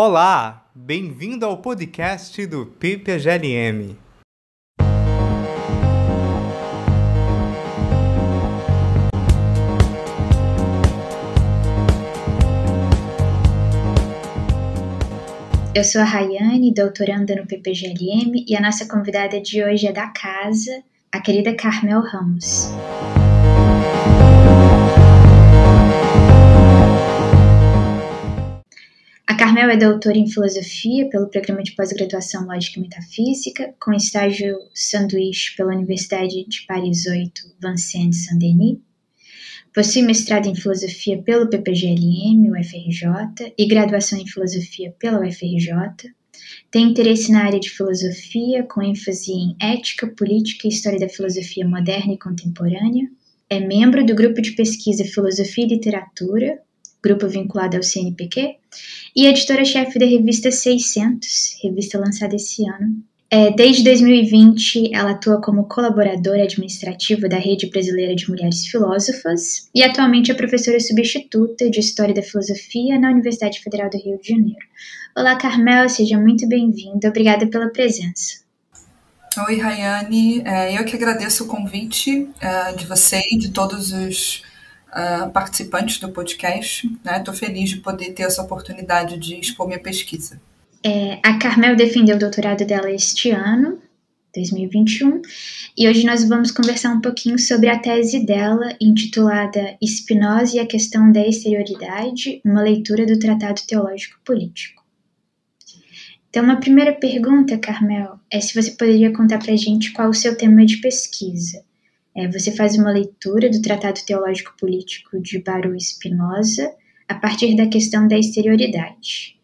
Olá, bem-vindo ao podcast do PPGLM. Eu sou a Rayane, doutoranda no PPGLM, e a nossa convidada de hoje é da casa, a querida Carmel Ramos. Carmel é doutora em filosofia pelo programa de pós-graduação Lógica e Metafísica, com estágio sanduíche pela Universidade de Paris 8, Vincennes Saint-Denis. Possui mestrado em filosofia pelo PPGLM, UFRJ, e graduação em filosofia pela UFRJ. Tem interesse na área de filosofia, com ênfase em ética, política e história da filosofia moderna e contemporânea. É membro do grupo de pesquisa Filosofia e Literatura, grupo vinculado ao CNPq, e editora-chefe da revista 600, revista lançada esse ano. É, desde 2020, ela atua como colaboradora administrativa da Rede Brasileira de Mulheres Filósofas e atualmente é professora substituta de História da Filosofia na Universidade Federal do Rio de Janeiro. Olá, Carmel, seja muito bem-vinda. Obrigada pela presença. Oi, Rayane. É, eu que agradeço o convite é, de você e de todos os participantes do podcast. Estou né? feliz de poder ter essa oportunidade de expor minha pesquisa. É, a Carmel defendeu o doutorado dela este ano, 2021, e hoje nós vamos conversar um pouquinho sobre a tese dela, intitulada Spinoza e a Questão da Exterioridade, uma leitura do Tratado Teológico Político. Então, uma primeira pergunta, Carmel, é se você poderia contar para a gente qual o seu tema de pesquisa. É, você faz uma leitura do Tratado Teológico Político de Baruch Spinoza a partir da questão da exterioridade.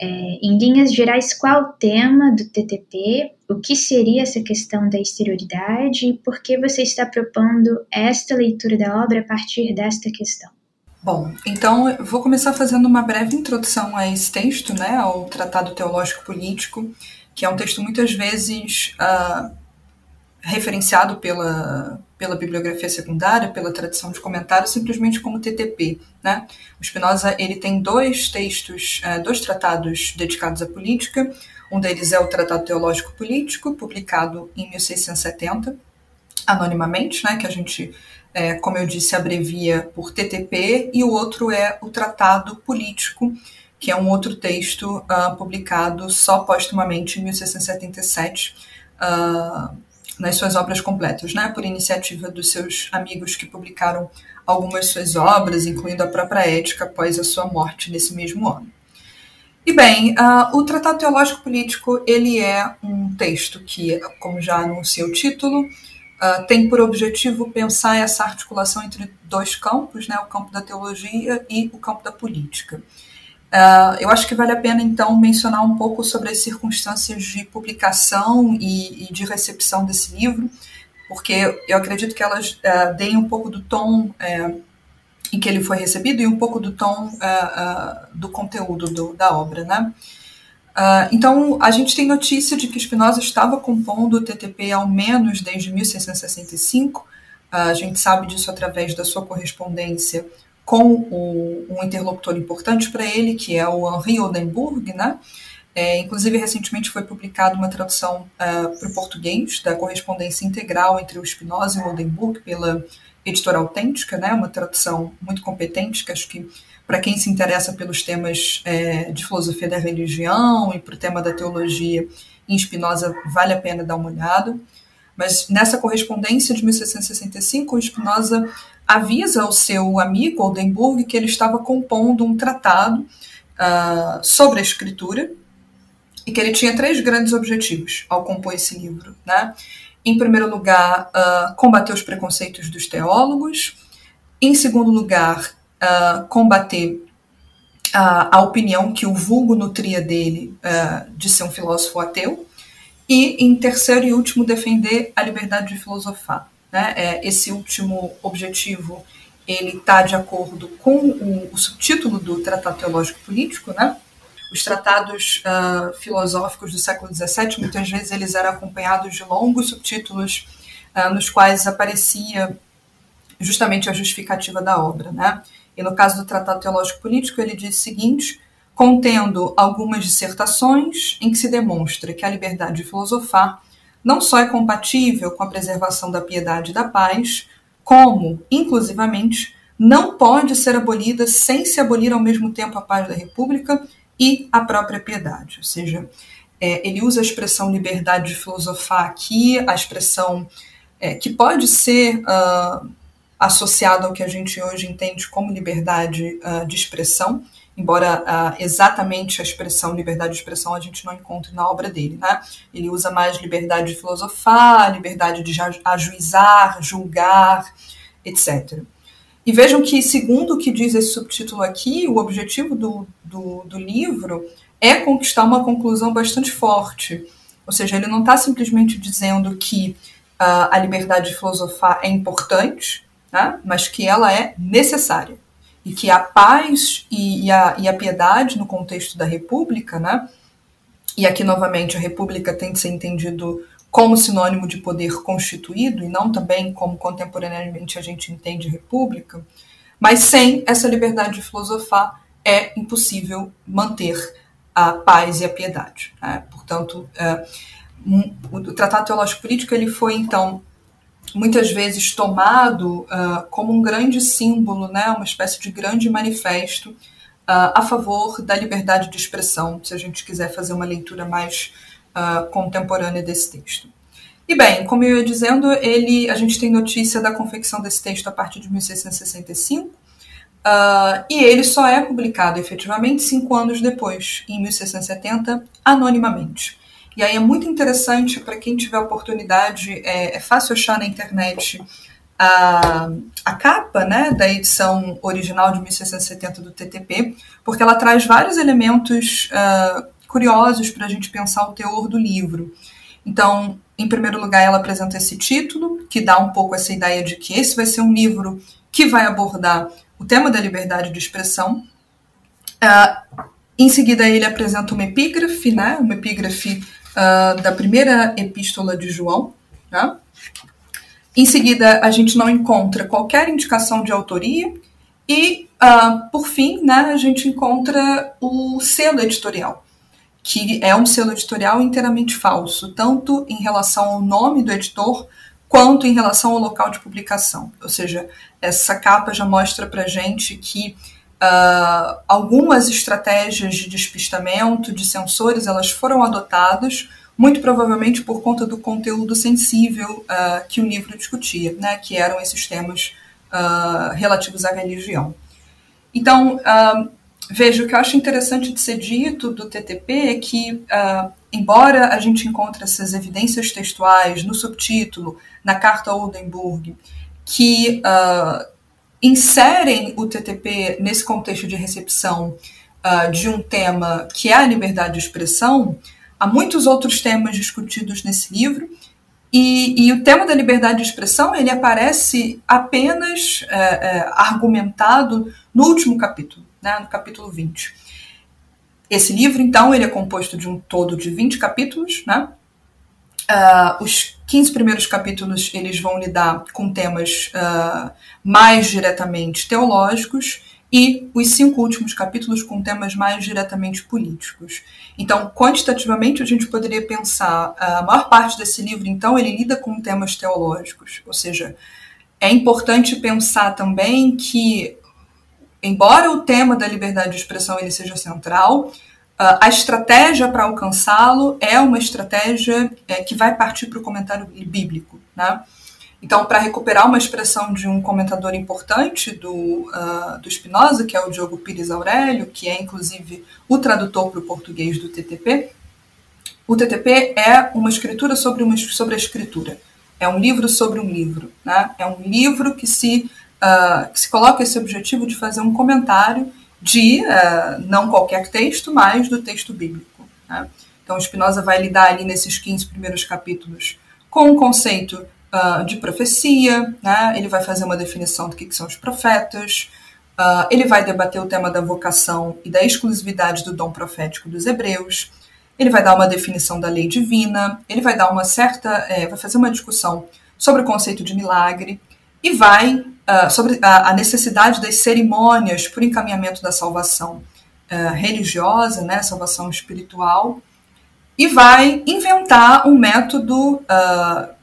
É, em linhas gerais, qual o tema do TTP, o que seria essa questão da exterioridade e por que você está propondo esta leitura da obra a partir desta questão? Bom, então eu vou começar fazendo uma breve introdução a esse texto, né, ao Tratado Teológico Político, que é um texto muitas vezes uh, referenciado pela, pela bibliografia secundária, pela tradição de comentário, simplesmente como TTP. Né? O Spinoza ele tem dois textos, é, dois tratados dedicados à política. Um deles é o Tratado Teológico Político, publicado em 1670, anonimamente, né, que a gente, é, como eu disse, abrevia por TTP, e o outro é o Tratado Político, que é um outro texto uh, publicado só postumamente em 1677. Uh, nas suas obras completas, né, por iniciativa dos seus amigos que publicaram algumas suas obras, incluindo a própria Ética, após a sua morte nesse mesmo ano. E bem, uh, o Tratado Teológico Político ele é um texto que, como já anuncia o título, uh, tem por objetivo pensar essa articulação entre dois campos, né, o campo da teologia e o campo da política. Uh, eu acho que vale a pena, então, mencionar um pouco sobre as circunstâncias de publicação e, e de recepção desse livro, porque eu acredito que elas uh, deem um pouco do tom uh, em que ele foi recebido e um pouco do tom do conteúdo do, da obra, né? então, a gente tem notícia de que Spinoza estava compondo o TTP ao menos desde 1665. a gente sabe disso através da sua correspondência com o, um interlocutor importante para ele, que é o Henri Oldenburg, né? É, inclusive, recentemente foi publicada uma tradução uh, para o português da correspondência integral entre o Spinoza e o Oldenburg pela editora autêntica, né? Uma tradução muito competente, que acho que para quem se interessa pelos temas é, de filosofia da religião e para o tema da teologia em Spinoza, vale a pena dar uma olhada. Mas nessa correspondência de 1665, o Spinoza avisa ao seu amigo Oldenburg que ele estava compondo um tratado uh, sobre a escritura e que ele tinha três grandes objetivos ao compor esse livro. Né? Em primeiro lugar, uh, combater os preconceitos dos teólogos. Em segundo lugar, uh, combater a opinião que o vulgo nutria dele de ser um filósofo ateu. E, em terceiro e último, defender a liberdade de filosofar. Né? É, esse último objetivo ele está de acordo com o, o, subtítulo do Tratado Teológico Político, né? Os tratados uh, filosóficos do século XVII, muitas vezes eles eram acompanhados de longos subtítulos uh, nos quais aparecia justamente a justificativa da obra, né? E no caso do Tratado Teológico Político, ele diz o seguinte: contendo algumas dissertações em que se demonstra que a liberdade de filosofar não só é compatível com a preservação da piedade e da paz, como, inclusivamente, não pode ser abolida sem se abolir ao mesmo tempo a paz da República e a própria piedade. Ou seja, é, ele usa a expressão liberdade de filosofar aqui, a expressão é, que pode ser uh, associada ao que a gente hoje entende como liberdade uh, de expressão, embora uh, exatamente a expressão liberdade de expressão a gente não encontre na obra dele. Né? Ele usa mais liberdade de filosofar, liberdade de ajuizar, julgar, etc. E vejam que, segundo o que diz esse subtítulo aqui, o objetivo do, do, do livro é conquistar uma conclusão bastante forte. Ou seja, ele não está simplesmente dizendo que uh, a liberdade de filosofar é importante, né, mas que ela é necessária e que a paz e, e, a, e a piedade no contexto da República, né? E aqui novamente a República tem de ser entendido como sinônimo de poder constituído e não também como contemporaneamente a gente entende República, mas sem essa liberdade de filosofar é impossível manter a paz e a piedade. Né? Portanto, é, um, o Tratado Teológico Político ele foi então muitas vezes tomado uh, como um grande símbolo, né, uma espécie de grande manifesto uh, a favor da liberdade de expressão, se a gente quiser fazer uma leitura mais uh, contemporânea desse texto. E bem, como eu ia dizendo, ele, a gente tem notícia da confecção desse texto a partir de 1665, e ele só é publicado efetivamente cinco anos depois, em 1670, anonimamente. E aí é muito interessante para quem tiver oportunidade, é, é, fácil achar na internet a, a capa né, da edição original de 1670 do TTP, porque ela traz vários elementos uh, curiosos para a gente pensar o teor do livro. Então, em primeiro lugar, ela apresenta esse título, que dá um pouco essa ideia de que esse vai ser um livro que vai abordar o tema da liberdade de expressão. Uh, em seguida, ele apresenta uma epígrafe, né, uma epígrafe uh, da primeira epístola de João. Né? Em seguida, a gente não encontra qualquer indicação de autoria. E, uh, por fim, né, a gente encontra o selo editorial, que é um selo editorial inteiramente falso, tanto em relação ao nome do editor, quanto em relação ao local de publicação. Ou seja, essa capa já mostra para gente que Uh, algumas estratégias de despistamento de sensores elas foram adotadas, muito provavelmente por conta do conteúdo sensível uh, que o livro discutia, né, que eram esses temas uh, relativos à religião. Então, veja, o que eu acho interessante de ser dito do TTP é que, embora a gente encontre essas evidências textuais no subtítulo, na Carta Oldenburg, que inserem o TTP nesse contexto de recepção uh, de um tema que é a liberdade de expressão, há muitos outros temas discutidos nesse livro, e, e o tema da liberdade de expressão ele aparece apenas é, é, argumentado no último capítulo, né, no capítulo 20. Esse livro, então, ele é composto de um todo de 20 capítulos, né? Uh, os 15 primeiros capítulos eles vão lidar com temas uh, mais diretamente teológicos e os cinco últimos capítulos com temas mais diretamente políticos. Então, quantitativamente, a gente poderia pensar a maior parte desse livro, então, ele lida com temas teológicos, ou seja, é importante pensar também que, embora o tema da liberdade de expressão ele seja central, a estratégia para alcançá-lo é uma estratégia é, que vai partir para o comentário bíblico. Né? Então, para recuperar uma expressão de um comentador importante do, uh, do Spinoza, que é o Diogo Pires Aurélio, que é inclusive o tradutor para o português do TTP, o TTP é uma escritura sobre, uma, sobre a escritura. É um livro sobre um livro. Né? É um livro que se, uh, que se coloca esse objetivo de fazer um comentário de uh, não qualquer texto, mas do texto bíblico. Né? Então, Spinoza vai lidar ali nesses 15 primeiros capítulos com o conceito uh, de profecia, né? ele vai fazer uma definição do que, que são os profetas, uh, ele vai debater o tema da vocação e da exclusividade do dom profético dos hebreus, ele vai dar uma definição da lei divina, ele vai dar uma certa, é, vai fazer uma discussão sobre o conceito de milagre e vai uh, sobre a, a, necessidade das cerimônias por encaminhamento da salvação. uh, religiosa, né, salvação espiritual, e vai inventar um método uh,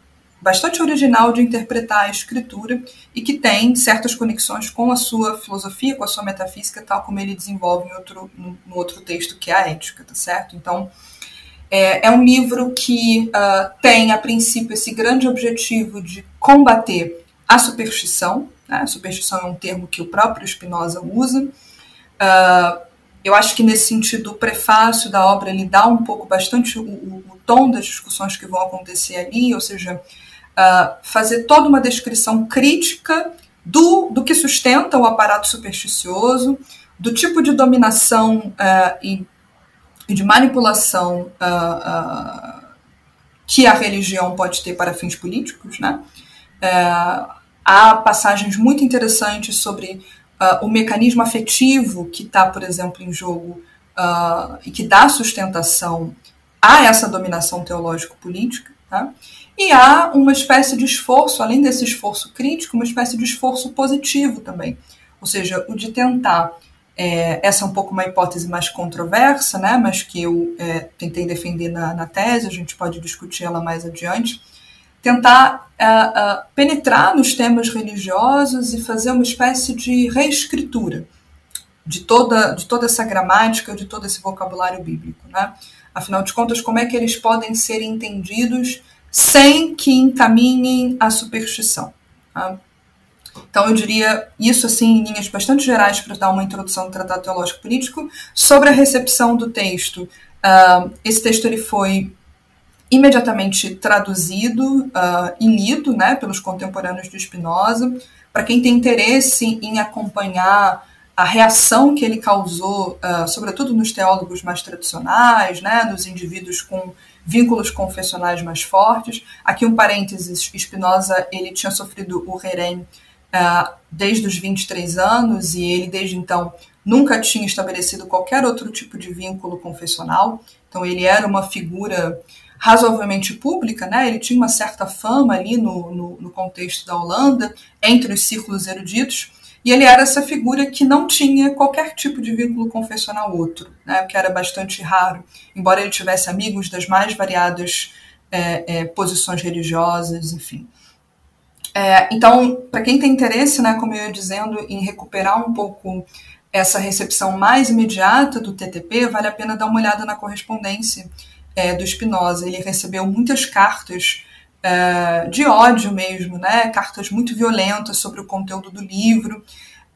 bastante original de interpretar a escritura e que tem certas conexões com a sua filosofia, com a sua metafísica, tal como ele desenvolve em outro, no, no outro texto que é a ética, tá certo? Então, é, é um livro que uh, tem, a princípio, esse grande objetivo de combater a superstição. Né? Superstição é um termo que o próprio Spinoza usa. Uh, eu acho que nesse sentido o prefácio da obra ele dá um pouco bastante o, o, o tom das discussões que vão acontecer ali, ou seja, uh, fazer toda uma descrição crítica do, do que sustenta o aparato supersticioso, do tipo de dominação uh, e, e, de manipulação uh, que a religião pode ter para fins políticos, né? Há passagens muito interessantes sobre uh, o mecanismo afetivo que está, por exemplo, em jogo uh, e que dá sustentação a essa dominação teológico-política. Tá? E há uma espécie de esforço, além desse esforço crítico, uma espécie de esforço positivo também. Ou seja, o de tentar. É, essa é um pouco uma hipótese mais controversa, né, mas que eu é, tentei defender na, na tese, a gente pode discutir ela mais adiante tentar uh, uh, penetrar nos temas religiosos e fazer uma espécie de reescritura de toda, de toda essa gramática, de todo esse vocabulário bíblico. Né? Afinal de contas, como é que eles podem ser entendidos sem que encaminhem a superstição? Tá? Então, eu diria isso assim em linhas bastante gerais para dar uma introdução do Tratado Teológico Político. Sobre a recepção do texto, uh, esse texto ele foi imediatamente traduzido uh, e lido né, pelos contemporâneos de Spinoza. Para quem tem interesse em acompanhar a reação que ele causou, uh, sobretudo nos teólogos mais tradicionais, né, nos indivíduos com vínculos confessionais mais fortes. Aqui um parênteses, Spinoza ele tinha sofrido o herém uh, desde os 23 anos e ele desde então nunca tinha estabelecido qualquer outro tipo de vínculo confessional. Então ele era uma figura razoavelmente pública, né? Ele tinha uma certa fama ali no, no, no contexto da Holanda, entre os círculos eruditos, e ele era essa figura que não tinha qualquer tipo de vínculo confessional outro, né? O que era bastante raro, embora ele tivesse amigos das mais variadas é, é, posições religiosas, enfim. É, então, para quem tem interesse, né, como eu ia dizendo, em recuperar um pouco essa recepção mais imediata do TTP, vale a pena dar uma olhada na correspondência é, do Spinoza. Ele recebeu muitas cartas é, de ódio mesmo, né? cartas muito violentas sobre o conteúdo do livro,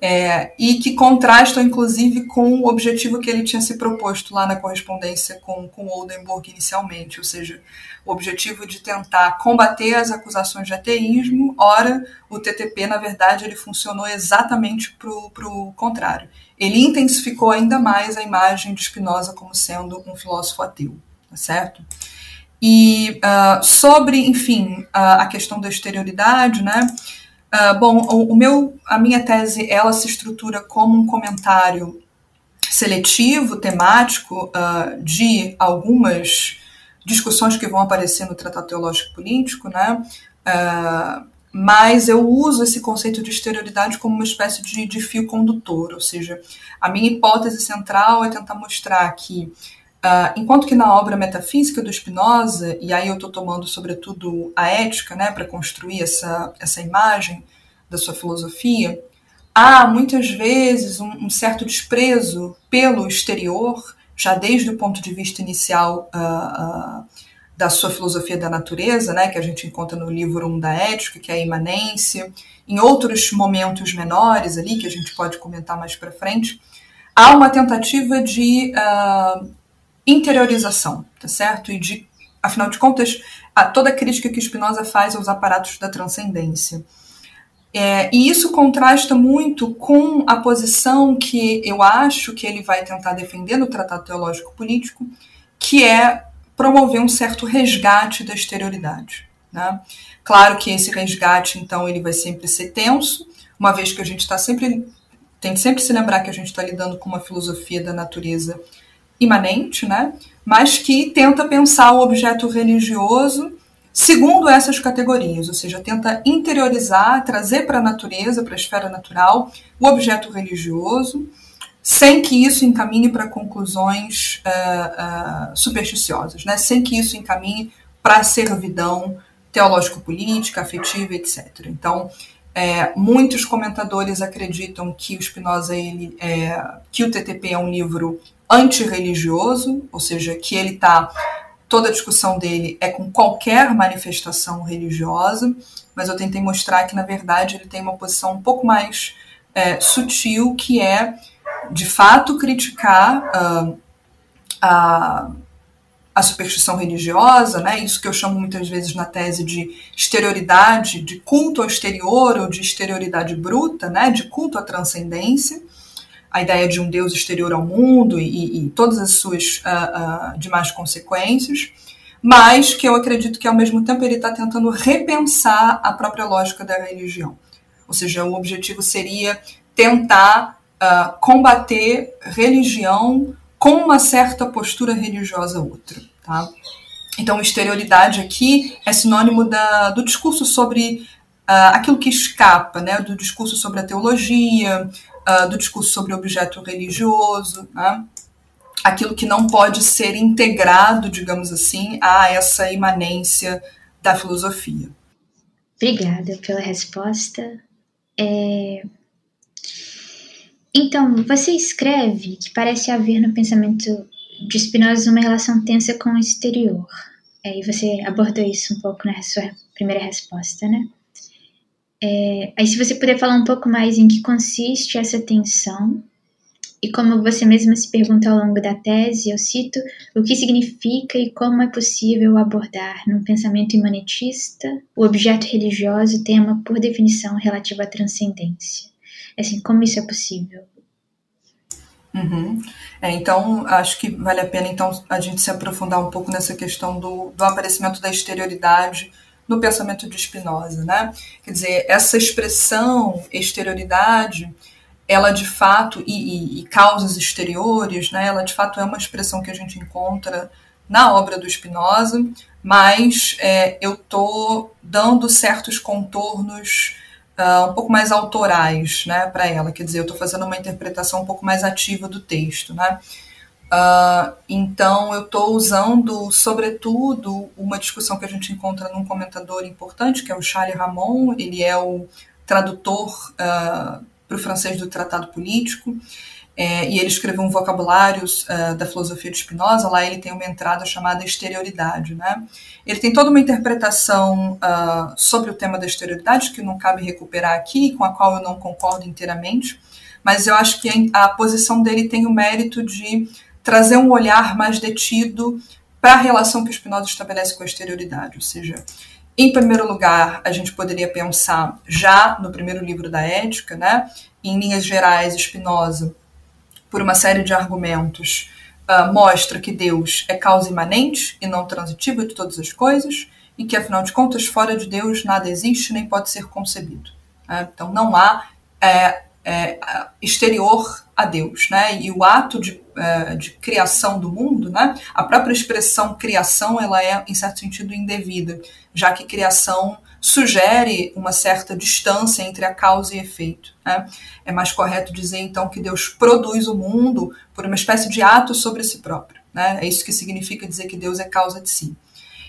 é, e que contrastam, inclusive, com o objetivo que ele tinha se proposto lá na correspondência com, com Oldenburg inicialmente, ou seja, o objetivo de tentar combater as acusações de ateísmo. Ora, o TTP, na verdade, ele funcionou exatamente para o contrário. Ele intensificou ainda mais a imagem de Spinoza como sendo um filósofo ateu certo? E uh, sobre, enfim, uh, a questão da exterioridade, né? Uh, bom, o, o, meu, a minha tese, ela se estrutura como um comentário seletivo, temático, de algumas discussões que vão aparecer no Tratado Teológico Político, né? mas eu uso esse conceito de exterioridade como uma espécie de, de fio condutor, ou seja, a minha hipótese central é tentar mostrar que Uh, enquanto que na obra metafísica do Spinoza, e aí eu estou tomando sobretudo a ética né, para construir essa, essa imagem da sua filosofia, há muitas vezes um, um, certo desprezo pelo exterior, já desde o ponto de vista inicial uh, uh, da sua filosofia da natureza, né, que a gente encontra no livro 1 da Ética, que é a imanência, em outros momentos menores ali, que a gente pode comentar mais para frente, há uma tentativa de uh, interiorização, tá certo? E de, afinal de contas, a, toda a crítica que Spinoza faz aos aparatos da transcendência. É, e isso contrasta muito com a posição que eu acho que ele vai tentar defender no Tratado Teológico Político, que é promover um certo resgate da exterioridade. Né? Claro que esse resgate, então, ele vai sempre ser tenso, uma vez que a gente está sempre. tem que sempre se lembrar que a gente está lidando com uma filosofia da natureza imanente, né? mas que tenta pensar o objeto religioso segundo essas categorias, ou seja, tenta interiorizar, trazer para a natureza, para a esfera natural, o objeto religioso, sem que isso encaminhe para conclusões uh, uh, supersticiosas, né? sem que isso encaminhe para a servidão teológico-política, afetiva, etc. Então, é, muitos comentadores acreditam que o Spinoza, ele, é, que o TTP é um livro antirreligioso, ou seja, que ele está toda a discussão dele é com qualquer manifestação religiosa, mas eu tentei mostrar que na verdade ele tem uma posição um pouco mais é, sutil, que é de fato criticar uh, a, a superstição religiosa, né? isso que eu chamo muitas vezes na tese de exterioridade, de culto ao exterior ou de exterioridade bruta, né? de culto à transcendência, a ideia de um Deus exterior ao mundo e, e todas as suas uh, uh, demais consequências, mas que eu acredito que ao mesmo tempo ele está tentando repensar a própria lógica da religião. Ou seja, o objetivo seria tentar uh, combater religião com uma certa postura religiosa outra. Tá? Então, exterioridade aqui é sinônimo da, do discurso sobre uh, aquilo que escapa, né? do discurso sobre a teologia, uh, do discurso sobre objeto religioso, né? aquilo que não pode ser integrado, digamos assim, a essa imanência da filosofia. Obrigada pela resposta. É, então, você escreve que parece haver no pensamento de Spinoza uma relação tensa com o exterior. É, e você abordou isso um pouco na sua primeira resposta, né? É, aí, se você puder falar um pouco mais em que consiste essa tensão e como você mesma se pergunta ao longo da tese, eu cito o que significa e como é possível abordar, num pensamento imanetista, o objeto religioso, tema por definição relativo à transcendência. Assim, como isso é possível? Uhum. É, então, acho que vale a pena então a gente se aprofundar um pouco nessa questão do, do aparecimento da exterioridade no pensamento de Spinoza, né? Quer dizer, essa expressão exterioridade, ela de fato e, e, e, causas exteriores, né? Ela de fato é uma expressão que a gente encontra na obra do Spinoza, mas é, eu tô dando certos contornos uh, um pouco mais autorais né, para ela. Quer dizer, eu estou fazendo uma interpretação um pouco mais ativa do texto. Né? Uh, então, eu estou usando, sobretudo, uma discussão que a gente encontra num comentador importante, que é o Charles Ramon. Ele é o tradutor uh, ah, para o francês do Tratado Político. É, e ele escreveu um vocabulário uh, da filosofia de Spinoza, lá ele tem uma entrada chamada exterioridade. Né? Ele tem toda uma interpretação sobre o tema da exterioridade, que não cabe recuperar aqui, com a qual eu não concordo inteiramente, mas eu acho que a posição dele tem o mérito de trazer um olhar mais detido para a relação que Spinoza estabelece com a exterioridade, ou seja, em primeiro lugar, a gente poderia pensar já no primeiro livro da Ética, né? em linhas gerais, Spinoza por uma série de argumentos, uh, mostra que Deus é causa imanente e não transitiva de todas as coisas, e que, afinal de contas, fora de Deus nada existe nem pode ser concebido. Né? Então, não há é, é, exterior a Deus. Né? E o ato de, é, de criação do mundo, né? a própria expressão criação, ela é, em certo sentido, indevida, já que criação sugere uma certa distância entre a causa e efeito. Né? É mais correto dizer, então, que Deus produz o mundo por uma espécie de ato sobre si próprio. Né? É isso que significa dizer que Deus é causa de si.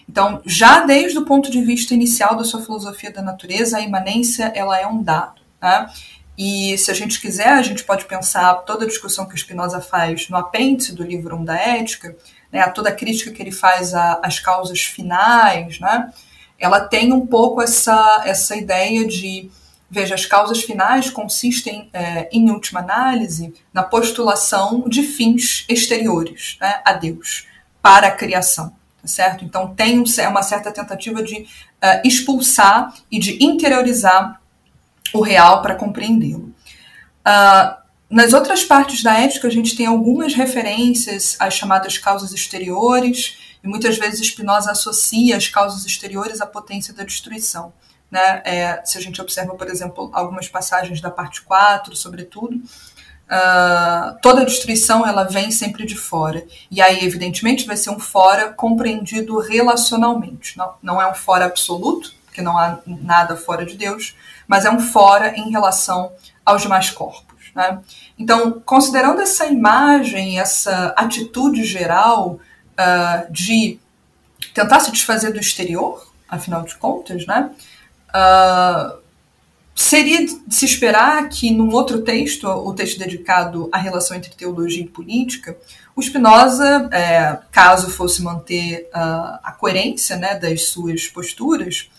Então, já desde o ponto de vista inicial da sua filosofia da natureza, a imanência ela é um dado. Né? E se a gente quiser, a gente pode pensar toda a discussão que o Spinoza faz no apêndice do livro 1 da Ética, né, toda a crítica que ele faz às causas finais, né, ela tem um pouco essa, essa ideia de, veja, as causas finais consistem, é, em última análise, na postulação de fins exteriores né, a Deus, para a criação, tá certo? Então tem uma certa tentativa de uh, expulsar e de interiorizar o real para compreendê-lo. Uh, nas outras partes da ética, a gente tem algumas referências às chamadas causas exteriores, e muitas vezes Spinoza associa as causas exteriores à potência da destruição. Né? É, se a gente observa, por exemplo, algumas passagens da parte 4, sobretudo, uh, toda destruição ela vem sempre de fora. E aí, evidentemente, vai ser um fora compreendido relacionalmente. Não, não é um fora absoluto, porque não há nada fora de Deus, mas é um fora em relação aos demais corpos. Né? Então, considerando essa imagem, essa atitude geral uh, de tentar se desfazer do exterior, afinal de contas, né? Uh, seria de se esperar que num outro texto, o texto dedicado à relação entre teologia e política, o Spinoza, é, caso fosse manter uh, a coerência né, das suas posturas,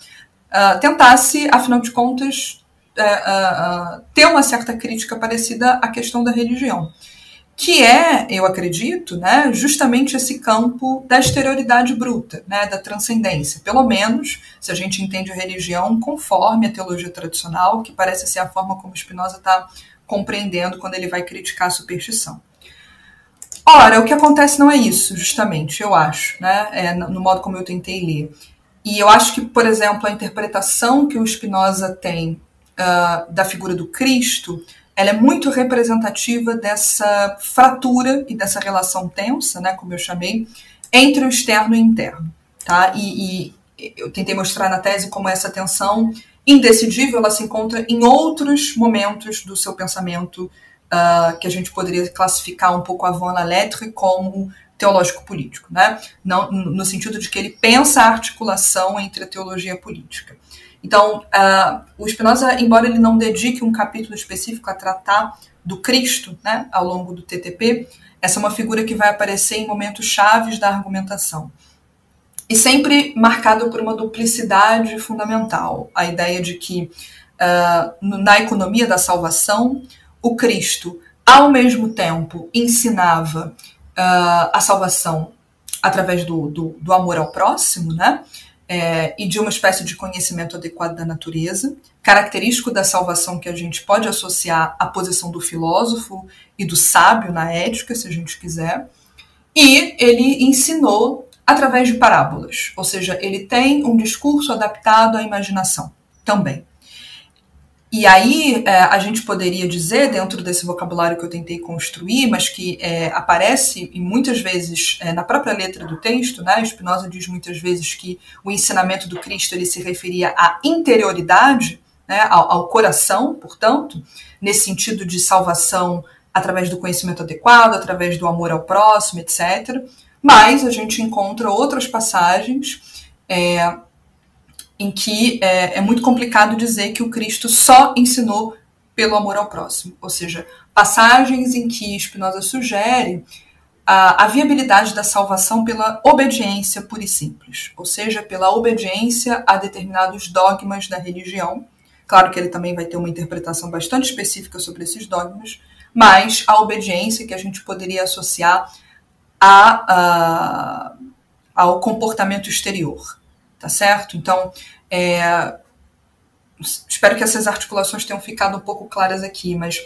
uh, tentasse, afinal de contas, uh, ter uma certa crítica parecida à questão da religião que é, eu acredito, né, justamente esse campo da exterioridade bruta, né, da transcendência. Pelo menos, se a gente entende a religião conforme a teologia tradicional, que parece ser a forma como Spinoza está compreendendo quando ele vai criticar a superstição. Ora, o que acontece não é isso, justamente, eu acho, né, é, no modo como eu tentei ler. E eu acho que, por exemplo, a interpretação que o Spinoza tem uh, da figura do Cristo ela é muito representativa dessa fratura e dessa relação tensa, né, como eu chamei, entre o externo e o interno. Tá? E, e eu tentei mostrar na tese como essa tensão indecidível ela se encontra em outros momentos do seu pensamento uh, que a gente poderia classificar um pouco avant la lettre como teológico-político, né? Não, no sentido de que ele pensa a articulação entre a teologia e a política. Então, uh, o Spinoza, embora ele não dedique um capítulo específico a tratar do Cristo né, ao longo do TTP, essa é uma figura que vai aparecer em momentos chaves da argumentação. E sempre marcado por uma duplicidade fundamental, a ideia de que uh, na economia da salvação, o Cristo, ao mesmo tempo, ensinava uh, a salvação através do, do, do amor ao próximo, né? é, e de uma espécie de conhecimento adequado da natureza, característico da salvação que a gente pode associar à posição do filósofo e do sábio na ética, se a gente quiser. E ele ensinou através de parábolas, ou seja, ele tem um discurso adaptado à imaginação também. E aí é, a gente poderia dizer, dentro desse vocabulário que eu tentei construir, mas que é, aparece e muitas vezes é, na própria letra do texto, né? Spinoza diz muitas vezes que o ensinamento do Cristo ele se referia à interioridade, né? ao, ao coração, portanto, nesse sentido de salvação através do conhecimento adequado, através do amor ao próximo, etc. Mas a gente encontra outras passagens é, em que é, é muito complicado dizer que o Cristo só ensinou pelo amor ao próximo, ou seja, passagens em que Spinoza sugere a, a, viabilidade da salvação pela obediência pura e simples, ou seja, pela obediência a determinados dogmas da religião. Claro que ele também vai ter uma interpretação bastante específica sobre esses dogmas, mas a obediência que a gente poderia associar a, a, ao comportamento exterior tá certo? Então, é, espero que essas articulações tenham ficado um pouco claras aqui, mas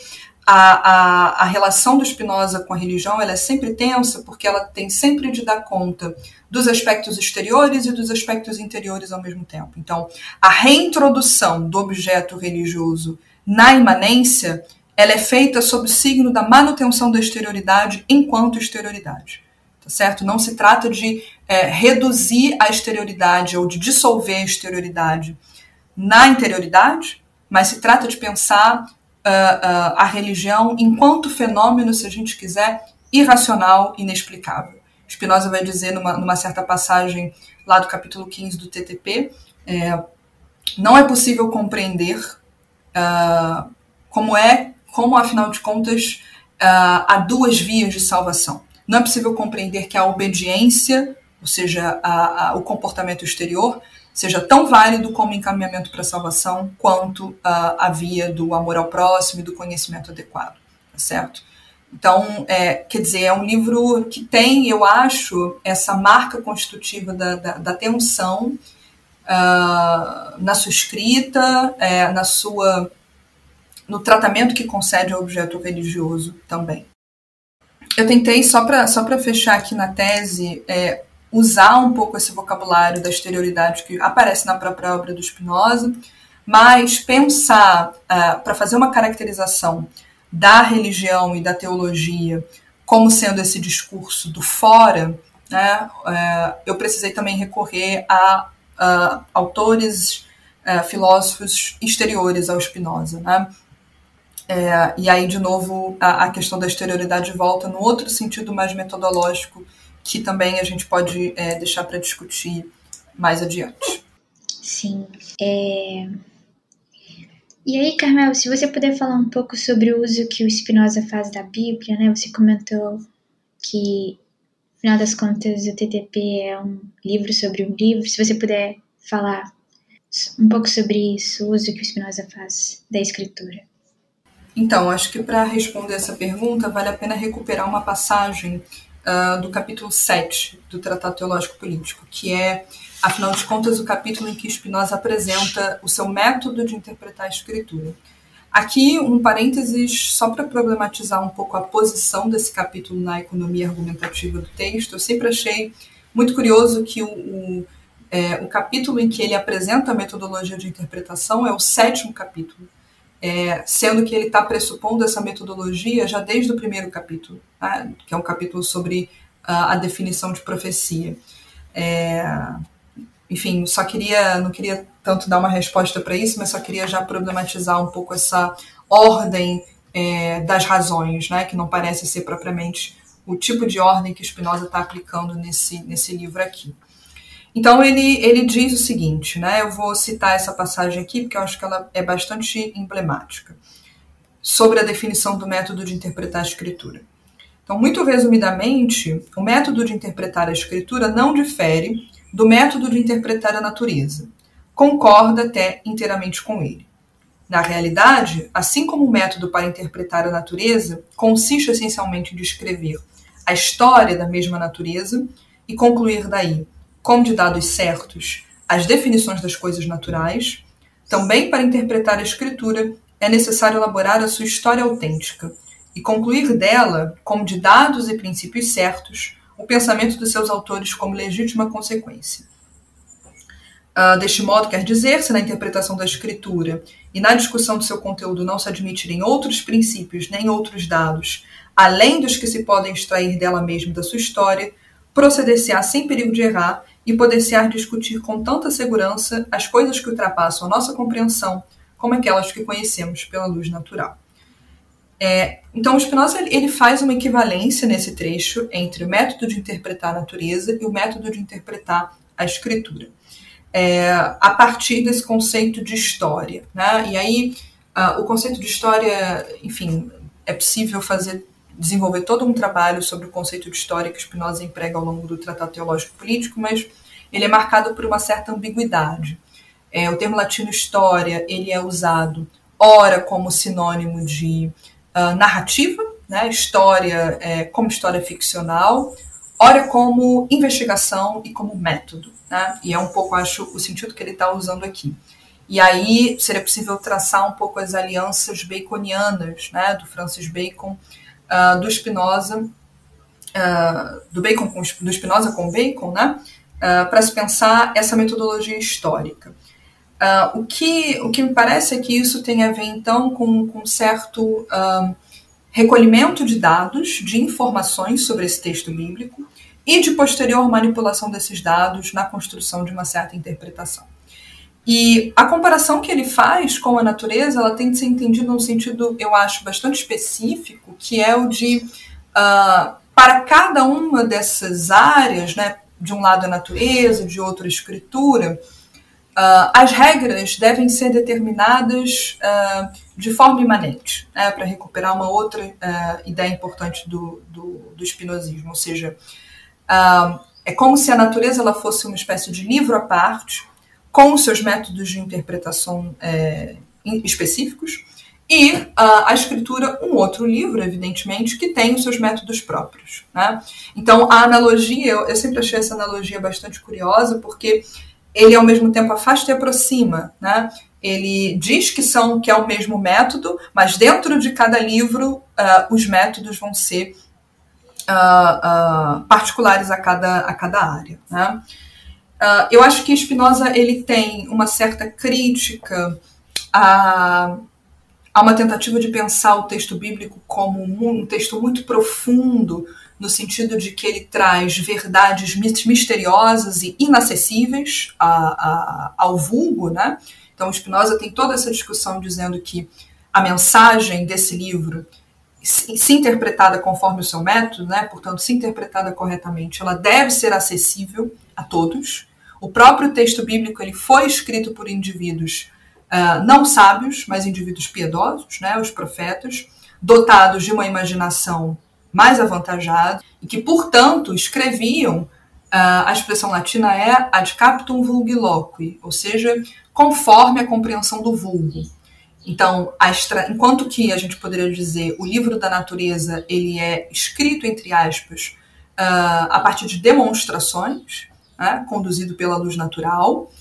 a, a, a relação do Spinoza com a religião ela é sempre tensa porque ela tem sempre de dar conta dos aspectos exteriores e dos aspectos interiores ao mesmo tempo. Então, a reintrodução do objeto religioso na imanência ela é feita sob o signo da manutenção da exterioridade enquanto exterioridade certo? Não se trata de é, reduzir a exterioridade ou de dissolver a exterioridade na interioridade, mas se trata de pensar uh, uh, a religião enquanto fenômeno, se a gente quiser, irracional, inexplicável. Spinoza vai dizer numa, numa certa passagem lá do capítulo 15 do TTP, é, não é possível compreender uh, como é, como afinal de contas, há duas vias de salvação não é possível compreender que a obediência, ou seja, a, a, o comportamento exterior, seja tão válido como encaminhamento para a salvação quanto a, a, via do amor ao próximo e do conhecimento adequado, tá certo? Então, é, quer dizer, é um livro que tem, eu acho, essa marca constitutiva da, da, da tensão uh, na sua escrita, é, na sua no tratamento que concede ao objeto religioso também eu tentei, só para só fechar aqui na tese, é, usar um pouco esse vocabulário da exterioridade que aparece na própria obra do Spinoza, mas pensar, uh, para fazer uma caracterização da religião e da teologia como sendo esse discurso do fora, né, uh, eu precisei também recorrer a uh, autores, filósofos exteriores ao Spinoza. Né? É, e aí, de novo, a, a, questão da exterioridade volta no outro sentido mais metodológico, que também a gente pode é, deixar para discutir mais adiante. Sim. É... E aí, Carmel, se você puder falar um pouco sobre o uso que o Spinoza faz da Bíblia, né? Você comentou que, final das contas, o TTP é um livro sobre um livro. Se você puder falar um pouco sobre isso, o uso que o Spinoza faz da escritura. Então, acho que para responder essa pergunta, vale a pena recuperar uma passagem uh, do capítulo 7 do Tratado Teológico Político, que é, afinal de contas, o capítulo em que Spinoza apresenta o seu método de interpretar a escritura. Aqui, um parênteses só para problematizar um pouco a posição desse capítulo na economia argumentativa do texto. Eu sempre achei muito curioso que o, o, é, o capítulo em que ele apresenta a metodologia de interpretação é o sétimo capítulo é, sendo que ele está pressupondo essa metodologia já desde o primeiro capítulo, né, que é um capítulo sobre a, a definição de profecia. É, enfim, só queria, não queria tanto dar uma resposta para isso, mas só queria já problematizar um pouco essa ordem é, das razões, né, que não parece ser propriamente o tipo de ordem que Spinoza está aplicando nesse, nesse livro aqui. Então ele, ele diz o seguinte, né? Eu vou citar essa passagem aqui porque eu acho que ela é bastante emblemática sobre a definição do método de interpretar a escritura. Então, muito resumidamente, o método de interpretar a escritura não difere do método de interpretar a natureza. Concorda até inteiramente com ele. Na realidade, assim como o método para interpretar a natureza consiste essencialmente em descrever a história da mesma natureza e concluir daí como de dados certos, as definições das coisas naturais, também para interpretar a escritura é necessário elaborar a sua história autêntica e concluir dela, como de dados e princípios certos, o pensamento dos seus autores como legítima consequência. Uh, deste modo, quer dizer, se na interpretação da escritura e na discussão do seu conteúdo não se admitirem outros princípios nem outros dados, além dos que se podem extrair dela mesma da sua história, proceder-se-á sem perigo de errar e poder-se-á discutir com tanta segurança as coisas que ultrapassam a nossa compreensão, como aquelas que conhecemos pela luz natural. É, então, Spinoza ele faz uma equivalência nesse trecho entre o método de interpretar a natureza e o método de interpretar a escritura, é, a partir desse conceito de história. Né? E aí, uh, o conceito de história, enfim, é possível fazer desenvolver todo um trabalho sobre o conceito de história que Spinoza emprega ao longo do Tratado Teológico Político, mas ele é marcado por uma certa ambiguidade. É, o termo latino história ele é usado ora como sinônimo de uh, narrativa, né, história é, como história ficcional, ora como investigação e como método. Né, e é um pouco, acho, o sentido que ele está usando aqui. E aí seria possível traçar um pouco as alianças baconianas né, do Francis Bacon uh, do Spinoza, uh, do Bacon com, do Spinoza com Bacon, né, uh, para se pensar essa metodologia histórica. o, que, o que me parece é que isso tem a ver, então, com, com um certo recolhimento de dados, de informações sobre esse texto bíblico e de posterior manipulação desses dados na construção de uma certa interpretação. E a comparação que ele faz com a natureza, ela tem de ser entendida num sentido, eu acho, bastante específico, que é o de, uh, para cada uma dessas áreas, né, de um lado a natureza, de outro a escritura, uh, as regras devem ser determinadas uh, de forma imanente, né, para recuperar uma outra ideia importante do, do, do espinosismo, ou seja, é como se a natureza ela fosse uma espécie de livro à parte, com seus métodos de interpretação é, específicos, e uh, a escritura, um outro livro, evidentemente, que tem os seus métodos próprios. Né? Então, a analogia, eu, eu, sempre achei essa analogia bastante curiosa, porque ele, ao mesmo tempo, afasta e aproxima. Né? Ele diz que, são, que é o mesmo método, mas dentro de cada livro, uh, os métodos vão ser uh, particulares a cada, a cada área. Né? Uh, eu acho que Spinoza ele tem uma certa crítica a, a uma tentativa de pensar o texto bíblico como um, um texto muito profundo, no sentido de que ele traz verdades misteriosas e inacessíveis a, a, ao vulgo, né? Então, Spinoza tem toda essa discussão dizendo que a mensagem desse livro, se, interpretada conforme o seu método, né, portanto, se interpretada corretamente, ela deve ser acessível a todos. O próprio texto bíblico ele foi escrito por indivíduos uh, não sábios, mas indivíduos piedosos, né, os profetas, dotados de uma imaginação mais avantajada e que, portanto, escreviam Uh, a expressão latina é ad captum vulgi loqui, ou seja, conforme a compreensão do vulgo. Então, extra... enquanto que a gente poderia dizer o livro da natureza ele é escrito entre aspas uh, a partir de demonstrações, né, conduzido pela luz natural,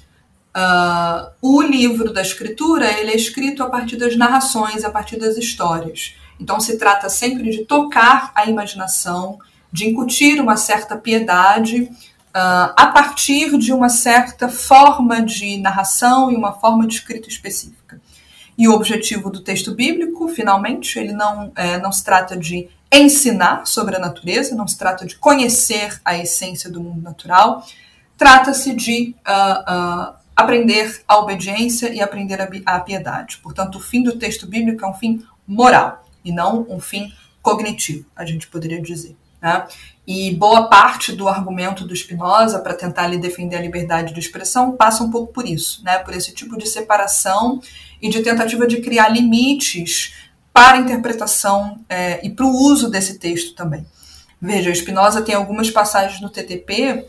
uh, o livro da escritura ele é escrito a partir das narrações, a partir das histórias. Então, se trata sempre de tocar a imaginação de incutir uma certa piedade uh, a partir de uma certa forma de narração e uma forma de escrita específica. E o objetivo do texto bíblico, finalmente, ele não, é, não se trata de ensinar sobre a natureza, não se trata de conhecer a essência do mundo natural, trata-se de uh, uh, aprender a obediência e aprender a, a piedade. Portanto, o fim do texto bíblico é um fim moral e não um fim cognitivo, a gente poderia dizer. Né? E boa parte do argumento do Spinoza para tentar lhe defender a liberdade de expressão passa um pouco por isso, né? por esse tipo de separação e de tentativa de criar limites para a interpretação é, e para o uso desse texto também. Veja, Spinoza tem algumas passagens no TTP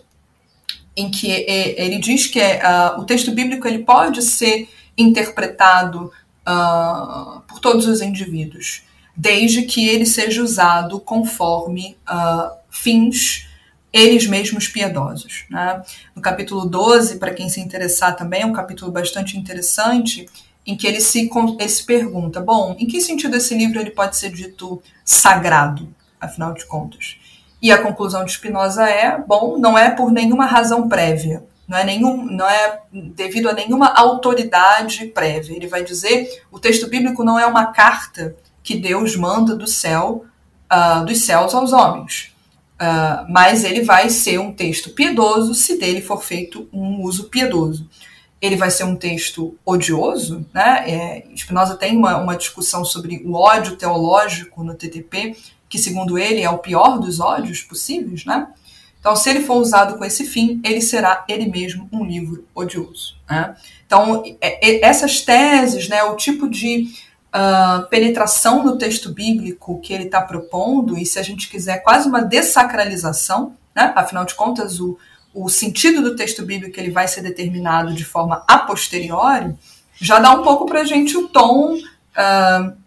em que ele diz que uh, o texto bíblico ele pode ser interpretado uh, por todos os indivíduos desde que ele seja usado conforme uh, fins eles mesmos piedosos. Né? No capítulo 12, para quem se interessar também, é um capítulo bastante interessante, em que ele se, ele se pergunta: bom, em que sentido esse livro ele pode ser dito sagrado, afinal de contas? E a conclusão de Spinoza é: bom, não é por nenhuma razão prévia, não é, nenhum, não é devido a nenhuma autoridade prévia. Ele vai dizer: o texto bíblico não é uma carta que Deus manda do céu, uh, dos céus aos homens. Uh, mas ele vai ser um texto piedoso se dele for feito um uso piedoso. Ele vai ser um texto odioso, né? É, Spinoza tem uma, uma discussão sobre o ódio teológico no TTP, que segundo ele é o pior dos ódios possíveis, né? Então, se ele for usado com esse fim, ele será ele mesmo um livro odioso. Né? Então, é, é, essas teses, né, o tipo de uh, penetração no texto bíblico que ele está propondo, e se a gente quiser, quase uma dessacralização, né? afinal de contas, o, o sentido do texto bíblico ele vai ser determinado de forma a posteriori, já dá um pouco para a gente o tom uh,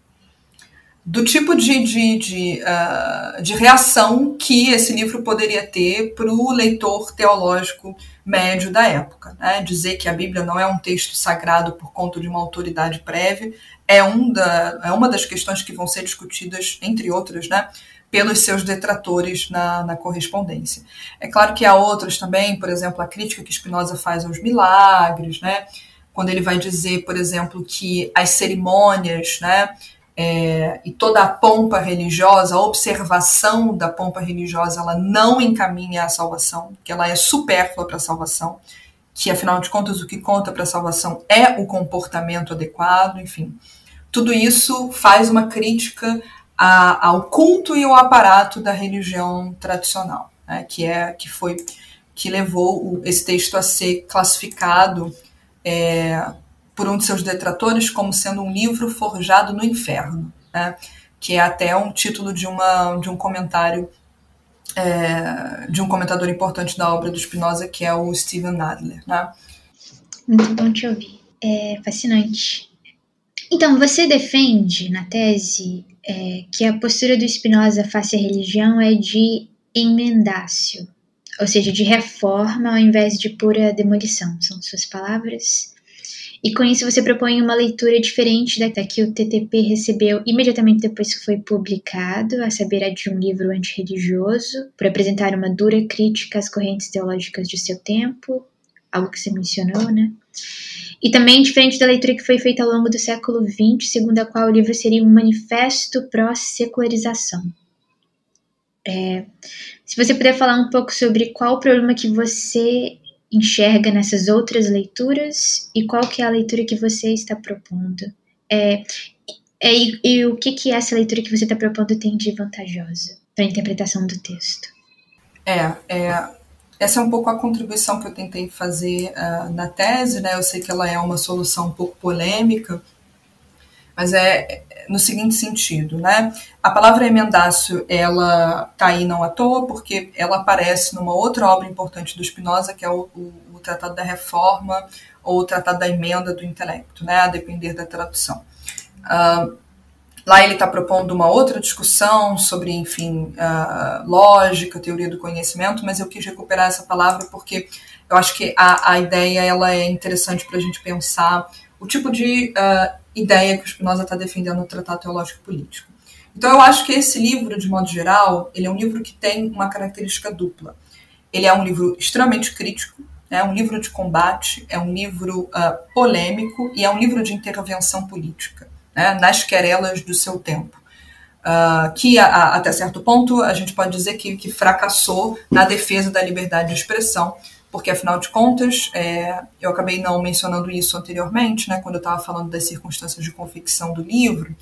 do tipo de, de, de, uh, de, reação que esse livro poderia ter para o leitor teológico médio da época. Né? Dizer que a Bíblia não é um texto sagrado por conta de uma autoridade prévia é, um da, é uma das questões que vão ser discutidas, entre outras, né, pelos seus detratores na, na correspondência. É claro que há outras também, por exemplo, a crítica que Spinoza faz aos milagres, né, quando ele vai dizer, por exemplo, que as cerimônias, né, é, e toda a pompa religiosa, a observação da pompa religiosa, ela não encaminha à salvação, que ela é supérflua para a salvação, que afinal de contas o que conta para a salvação é o comportamento adequado, enfim. Tudo isso faz uma crítica a, ao culto e ao aparato da religião tradicional, né, que é que foi que levou o, esse texto a ser classificado é, por um de seus detratores como sendo um livro forjado no inferno, né, que é até um título de, uma, de um comentário é, de um comentador importante da obra do Spinoza, que é o Steven Nadler. Né? Muito bom te ouvir. É fascinante. Então, você defende na tese é, que a postura do Spinoza face à religião é de emendácio, ou seja, de reforma ao invés de pura demolição. São suas palavras. E com isso você propõe uma leitura diferente da que o TTP recebeu imediatamente depois que foi publicado, a saber, a de um livro antirreligioso, por apresentar uma dura crítica às correntes teológicas de seu tempo, algo que você mencionou, né? E também diferente da leitura que foi feita ao longo do século XX, segundo a qual o livro seria um manifesto pró-secularização. É, se você puder falar um pouco sobre qual o problema que você enxerga nessas outras leituras e qual que é a leitura que você está propondo. É, É, e, e, o que, que essa leitura que você está propondo tem de vantajosa para a interpretação do texto? É, é, essa é um pouco a contribuição que eu tentei fazer uh, na tese, né? Eu sei que ela é uma solução um pouco polêmica, mas é no seguinte sentido, né? A palavra emendácio, ela tá aí não à toa, porque ela aparece numa outra obra importante do Spinoza, que é o, o, o Tratado da Reforma ou o Tratado da Emenda do Intelecto, né? A depender da tradução. Uh, Lá ele está propondo uma outra discussão sobre, enfim, uh, lógica, teoria do conhecimento, mas eu quis recuperar essa palavra porque eu acho que a, a ideia ela é interessante para a gente pensar o tipo de uh, ideia que o Spinoza está defendendo no Tratado Teológico Político. Então eu acho que esse livro, de modo geral, ele é um livro que tem uma característica dupla. Ele é um livro extremamente crítico, é um livro de combate, é um livro uh, polêmico e é um livro de intervenção política né, nas querelas do seu tempo. Uh, que a, a, até certo ponto a gente pode dizer que, que, fracassou na defesa da liberdade de expressão, porque afinal de contas, é, eu acabei não mencionando isso anteriormente, né, quando eu estava falando das circunstâncias de confecção do livro,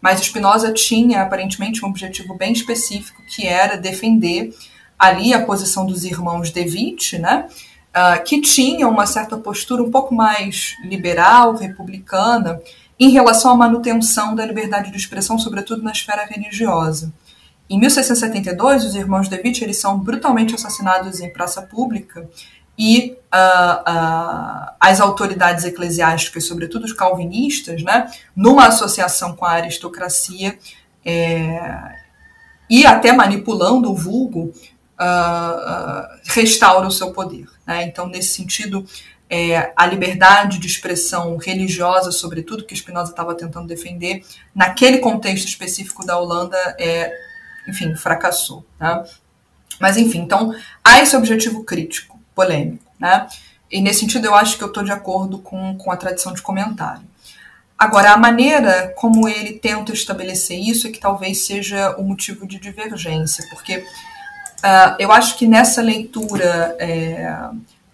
mas Spinoza tinha aparentemente um objetivo bem específico, que era defender ali a posição dos irmãos De Witt, né, uh, que tinham uma certa postura um pouco mais liberal, republicana, em relação à manutenção da liberdade de expressão, sobretudo na esfera religiosa. Em 1672, os irmãos de Witt eles são brutalmente assassinados em praça pública e uh, uh, as autoridades eclesiásticas, sobretudo os calvinistas, né, numa associação com a aristocracia é, e até manipulando o vulgo, uh, restauram o seu poder. Né? Então, nesse sentido, é, a liberdade de expressão religiosa, sobretudo, que Spinoza estava tentando defender, naquele contexto específico da Holanda, é, enfim, fracassou. Tá? Mas, enfim, então, há esse objetivo crítico, polêmico. Né? E, nesse sentido, eu acho que eu estou de acordo com, com a tradição de comentário. Agora, a maneira como ele tenta estabelecer isso é que talvez seja o motivo de divergência, porque uh, eu acho que nessa leitura. É,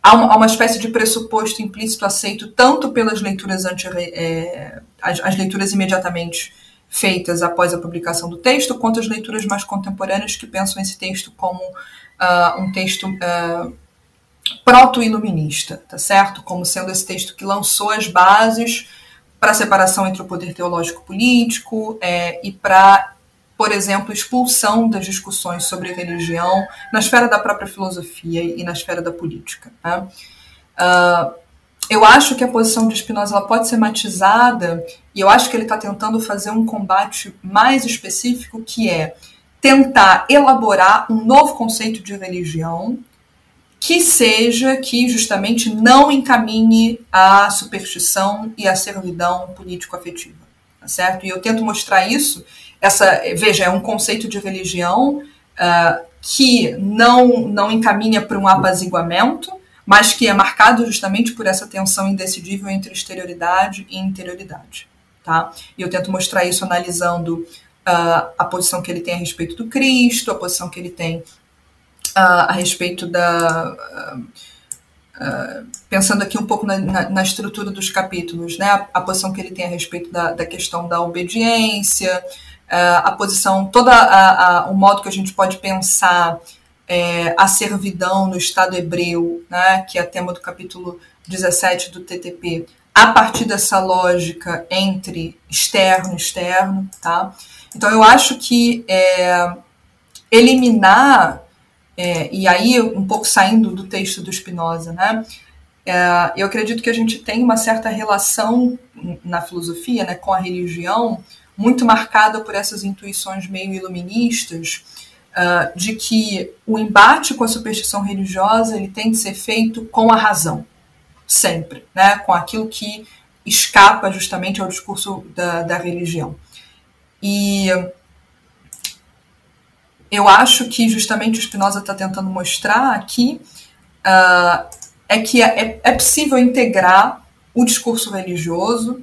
há uma, há uma, espécie de pressuposto implícito aceito tanto pelas leituras anti, é, as, as, leituras imediatamente feitas após a publicação do texto, quanto as leituras mais contemporâneas que pensam esse texto como uh, um texto uh, proto-iluminista, tá certo? Como sendo esse texto que lançou as bases para a separação entre o poder teológico político é, e para por exemplo, expulsão das discussões sobre religião na esfera da própria filosofia e na esfera da política. Né? Uh, eu acho que a posição de Spinoza pode ser matizada e eu acho que ele está tentando fazer um combate mais específico, que é tentar elaborar um novo conceito de religião que seja que justamente não encaminhe a superstição e a servidão político-afetiva, tá certo? E eu tento mostrar isso essa, veja, é um conceito de religião uh, que não, não encaminha para um apaziguamento, mas que é marcado justamente por essa tensão indecidível entre exterioridade e interioridade. Tá? E eu tento mostrar isso analisando uh, a posição que ele tem a respeito do Cristo, a posição que ele tem uh, a respeito da. Uh, pensando aqui um pouco na, na, na, estrutura dos capítulos, né? A, a, posição que ele tem a respeito da, da questão da obediência, uh, a posição, todo o modo que a gente pode pensar é, a servidão no Estado hebreu, né, que é tema do capítulo 17 do TTP, a partir dessa lógica entre externo e externo. Tá? Então, eu acho que é, eliminar, é, e aí um pouco saindo do texto do Spinoza, né, é, eu acredito que a gente tem uma certa relação na filosofia né, com a religião muito marcada por essas intuições meio iluministas, uh, de que o embate com a superstição religiosa ele tem que ser feito com a razão, sempre, né? com aquilo que escapa justamente ao discurso da, da religião. E eu acho que justamente o Spinoza está tentando mostrar aqui uh, é que é, é possível integrar o discurso religioso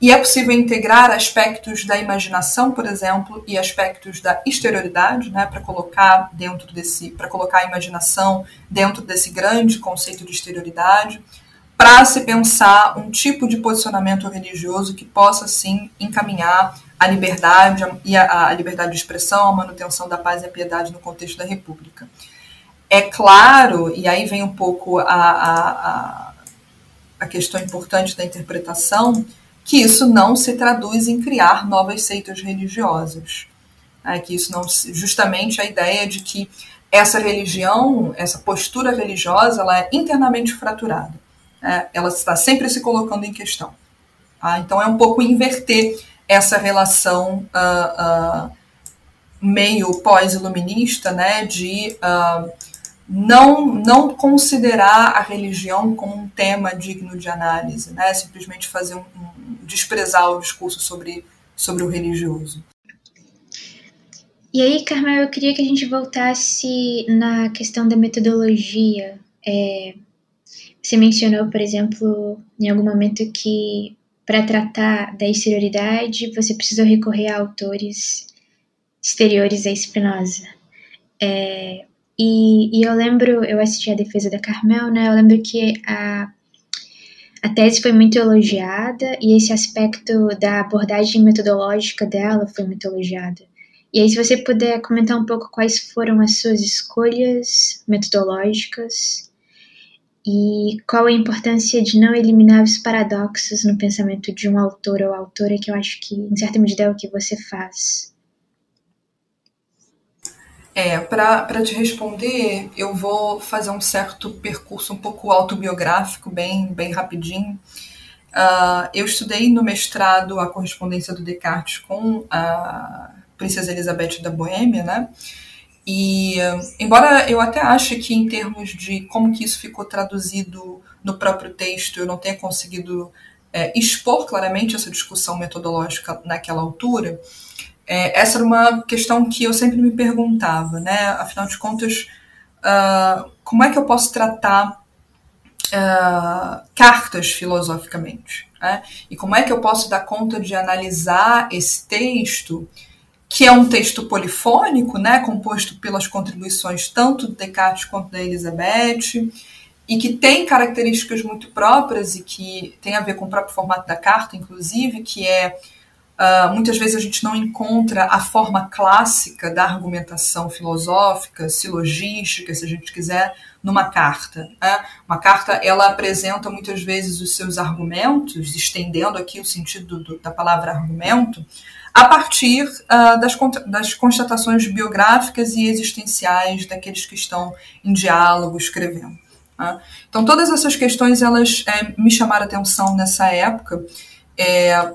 e é possível integrar aspectos da imaginação, por exemplo, e aspectos da exterioridade, né, para colocar dentro desse, para colocar a imaginação dentro desse grande conceito de exterioridade, para se pensar um tipo de posicionamento religioso que possa, sim, encaminhar a liberdade e a, a, liberdade de expressão, a manutenção da paz e a piedade no contexto da República. É claro, e aí vem um pouco a, a, a questão importante da interpretação, que isso não se traduz em criar novas seitas religiosas. É, que isso não justamente a ideia de que essa religião, essa postura religiosa, ela é internamente fraturada. É, ela está sempre se colocando em questão. Tá? Então é um pouco inverter essa relação uh, uh, meio pós-iluminista, né, de uh, não, não considerar a religião como um tema digno de análise, né, simplesmente fazer um, um desprezar o discurso sobre, sobre o religioso. E aí, Carmel, eu queria que a gente voltasse na questão da metodologia. É, você mencionou, por exemplo, em algum momento que para tratar da exterioridade, você precisou recorrer a autores exteriores a Spinoza. É, e, e, eu lembro, eu assisti a defesa da Carmel, né? Eu lembro que a, a tese foi muito elogiada e esse aspecto da abordagem metodológica dela foi muito elogiada. E aí, se você puder comentar um pouco quais foram as suas escolhas metodológicas e qual a importância de não eliminar os paradoxos no pensamento de um autor ou autora, que eu acho que, em certa medida, é o que você faz? É, para te responder, eu vou fazer um certo percurso um pouco autobiográfico, bem, bem rapidinho. Uh, eu estudei no mestrado a correspondência do Descartes com a Princesa Elizabeth da Boêmia, né? E, embora eu até ache que, em termos de como que isso ficou traduzido no próprio texto, eu não tenha conseguido é, expor claramente essa discussão metodológica naquela altura, é, essa era uma questão que eu sempre me perguntava, né? Afinal de contas, uh, como é que eu posso tratar uh, cartas filosoficamente? Né? E como é que eu posso dar conta de analisar esse texto que é um texto polifônico, né, composto pelas contribuições tanto do Descartes quanto da Elizabeth, e que tem características muito próprias e que tem a ver com o próprio formato da carta, inclusive, que é uh, muitas vezes a gente não encontra a forma clássica da argumentação filosófica, silogística, se a gente quiser, numa carta. Né? Uma carta ela apresenta muitas vezes os seus argumentos, estendendo aqui o sentido do, da palavra argumento, a partir uh, das, das, constatações biográficas e existenciais daqueles que estão em diálogo, escrevendo. Tá? Então, todas essas questões elas é, me chamaram atenção nessa época. É,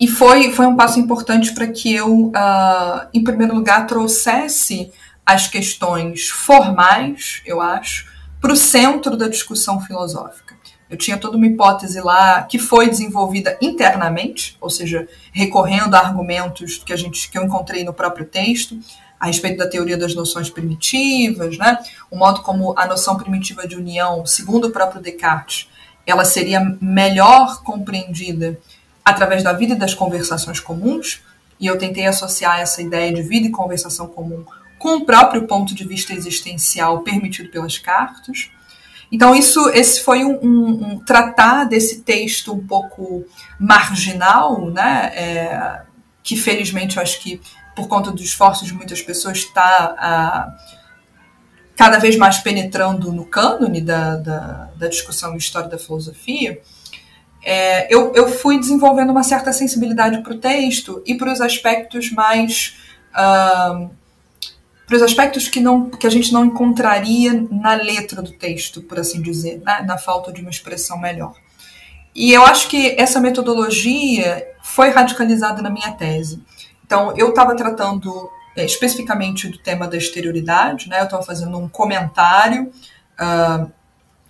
e foi, foi um passo importante para que eu, uh, em primeiro lugar, trouxesse as questões formais, eu acho, para o centro da discussão filosófica. Eu tinha toda uma hipótese lá que foi desenvolvida internamente, ou seja, recorrendo a argumentos que a gente que eu encontrei no próprio texto a respeito da teoria das noções primitivas, né? O modo como a noção primitiva de união, segundo o próprio Descartes, ela seria melhor compreendida através da vida e das conversações comuns, e eu tentei associar essa ideia de vida e conversação comum com o próprio ponto de vista existencial permitido pelas cartas. Então, isso, esse foi um, um, um tratar desse texto um pouco marginal, né? É, que felizmente eu acho que por conta dos esforços de muitas pessoas está cada vez mais penetrando no cânone da, da, da discussão história da filosofia. É, eu, eu fui desenvolvendo uma certa sensibilidade para o texto e para os aspectos mais uh, para os aspectos que, não, que a gente não encontraria na letra do texto, por assim dizer, né? na falta de uma expressão melhor. E eu acho que essa metodologia foi radicalizada na minha tese. Então, eu estava tratando é, especificamente do tema da exterioridade, né? eu estava fazendo um comentário uh,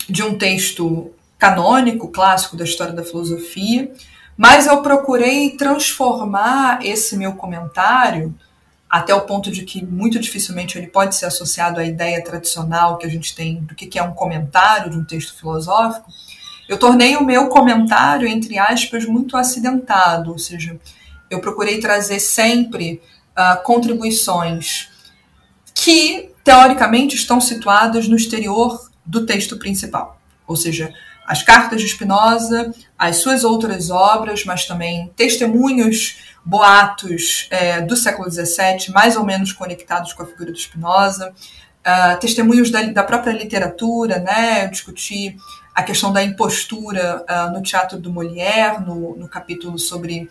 de um texto canônico, clássico da história da filosofia, mas eu procurei transformar esse meu comentário até o ponto de que muito dificilmente ele pode ser associado à ideia tradicional que a gente tem do que é um comentário de um texto filosófico, eu tornei o meu comentário, entre aspas, muito acidentado, ou seja, eu procurei trazer sempre uh, contribuições que, teoricamente, estão situadas no exterior do texto principal. Ou seja, as cartas de Spinoza, as suas outras obras, mas também testemunhos, boatos é, do século XVII, mais ou menos conectados com a figura do Spinoza, uh, testemunhos da, da, própria literatura, né? Eu discuti a questão da impostura uh, no teatro do Molière, no, no capítulo sobre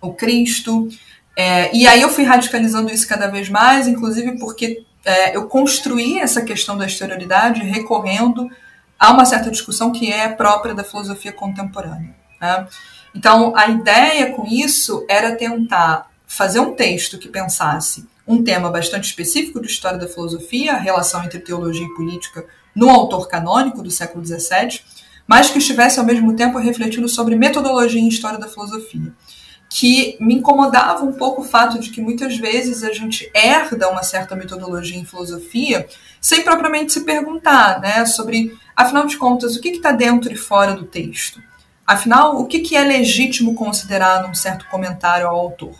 o Cristo. É, e aí eu fui radicalizando isso cada vez mais, inclusive porque é, eu construí essa questão da exterioridade recorrendo a uma certa discussão que é própria da filosofia contemporânea. Né? Então, a ideia com isso era tentar fazer um texto que pensasse um tema bastante específico de história da filosofia, a relação entre teologia e política no autor canônico do século XVII, mas que estivesse ao mesmo tempo refletindo sobre metodologia em história da filosofia. Que me incomodava um pouco o fato de que muitas vezes a gente herda uma certa metodologia em filosofia sem propriamente se perguntar né, sobre, afinal de contas, o que está dentro e fora do texto. Afinal, o que, que é legítimo considerar num certo comentário ao autor?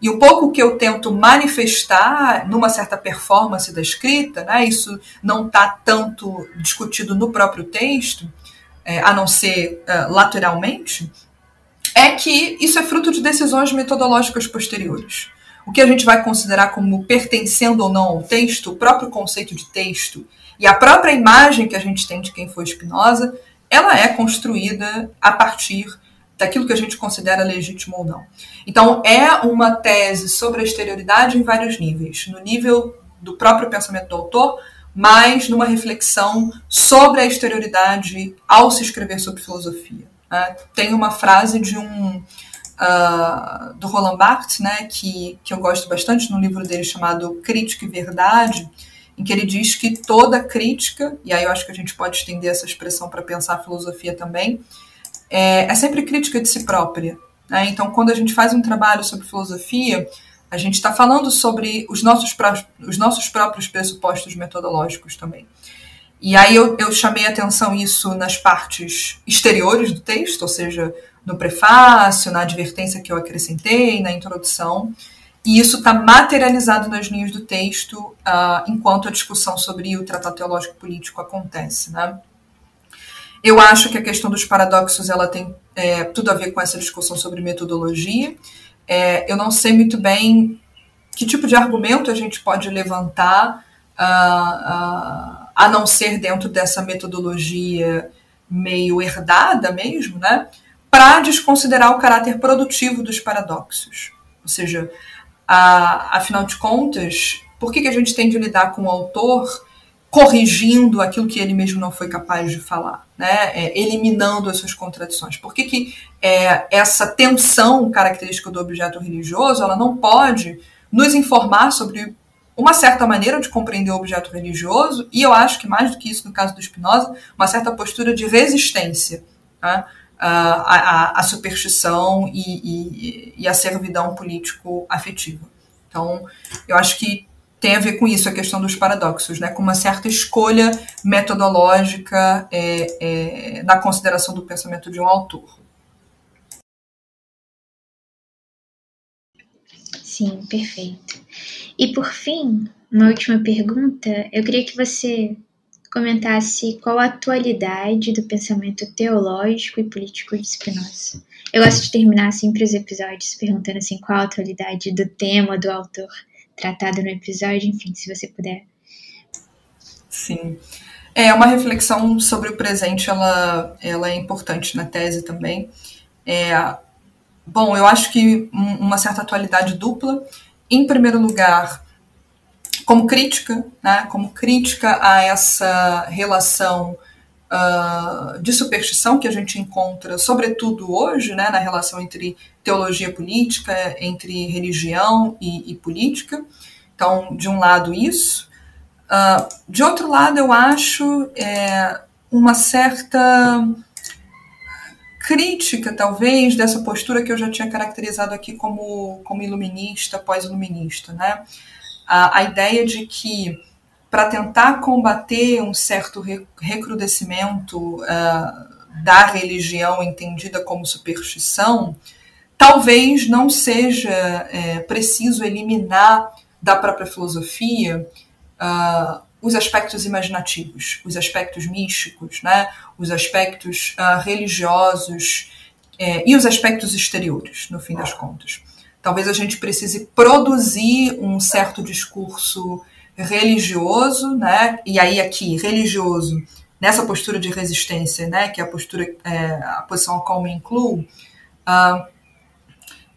E o pouco que eu tento manifestar numa certa performance da escrita, né, isso não está tanto discutido no próprio texto, é, a não ser uh, lateralmente, é que isso é fruto de decisões metodológicas posteriores. O que a gente vai considerar como pertencendo ou não ao texto, o próprio conceito de texto e a própria imagem que a gente tem de quem foi Spinoza, ela é construída a partir daquilo que a gente considera legítimo ou não. Então, é uma tese sobre a exterioridade em vários níveis. No nível do próprio pensamento do autor, mas numa reflexão sobre a exterioridade ao se escrever sobre filosofia. Né? Tem uma frase de um uh, do Roland Barthes, né, que, que eu gosto bastante no livro dele chamado Crítica e Verdade, em que ele diz que toda crítica, e aí eu acho que a gente pode estender essa expressão para pensar a filosofia também, é, é sempre crítica de si própria. Né? Então, quando a gente faz um trabalho sobre filosofia, a gente está falando sobre os nossos, os nossos próprios pressupostos metodológicos também. E aí eu, eu chamei atenção isso nas partes exteriores do texto, ou seja, no prefácio, na advertência que eu acrescentei, na introdução, e isso está materializado nas linhas do texto uh, enquanto a discussão sobre o tratado teológico político acontece. Né? Eu acho que a questão dos paradoxos ela tem é, tudo a ver com essa discussão sobre metodologia. É, eu não sei muito bem que tipo de argumento a gente pode levantar uh, uh, a não ser dentro dessa metodologia meio herdada mesmo, né, para desconsiderar o caráter produtivo dos paradoxos. Ou seja, a, afinal de contas, por que, que a gente tem de lidar com o autor corrigindo aquilo que ele mesmo não foi capaz de falar, né? É, eliminando as suas contradições. Por que, que é, essa tensão característica do objeto religioso ela não pode nos informar sobre uma certa maneira de compreender o objeto religioso e eu acho que mais do que isso no caso do Spinoza, uma certa postura de resistência né? à, à, superstição e, e, e à servidão político-afetiva. Então, eu acho que tem a ver com isso, a questão dos paradoxos, né? com uma certa escolha metodológica é, é, na consideração do pensamento de um autor. Sim, perfeito. E por fim, uma última pergunta, eu queria que você comentasse qual a atualidade do pensamento teológico e político de Spinoza. Eu gosto de terminar sempre os episódios perguntando assim qual a atualidade do tema do autor tratado no episódio, enfim, se você puder. Sim. É uma reflexão sobre o presente, ela, ela é importante na tese também. É, bom, eu acho que uma certa atualidade dupla. Em primeiro lugar, como crítica, né, como crítica a essa relação uh, de superstição que a gente encontra, sobretudo hoje, né, na relação entre teologia política, entre religião e, e política. Então, de um lado, isso. Uh, de outro lado, eu acho é, uma certa crítica, talvez, dessa postura que eu já tinha caracterizado aqui como, como iluminista, pós-iluminista. Né? A, a ideia de que para tentar combater um certo recrudescimento uh, da religião entendida como superstição, talvez não seja é, preciso eliminar da própria filosofia uh, os aspectos imaginativos, os aspectos místicos, né, os aspectos uh, religiosos é, e os aspectos exteriores, no fim das contas. Talvez a gente precise produzir um certo discurso religioso, né, e aí aqui, religioso, nessa postura de resistência, né, que é a postura, é, a posição a qual me incluo, uh,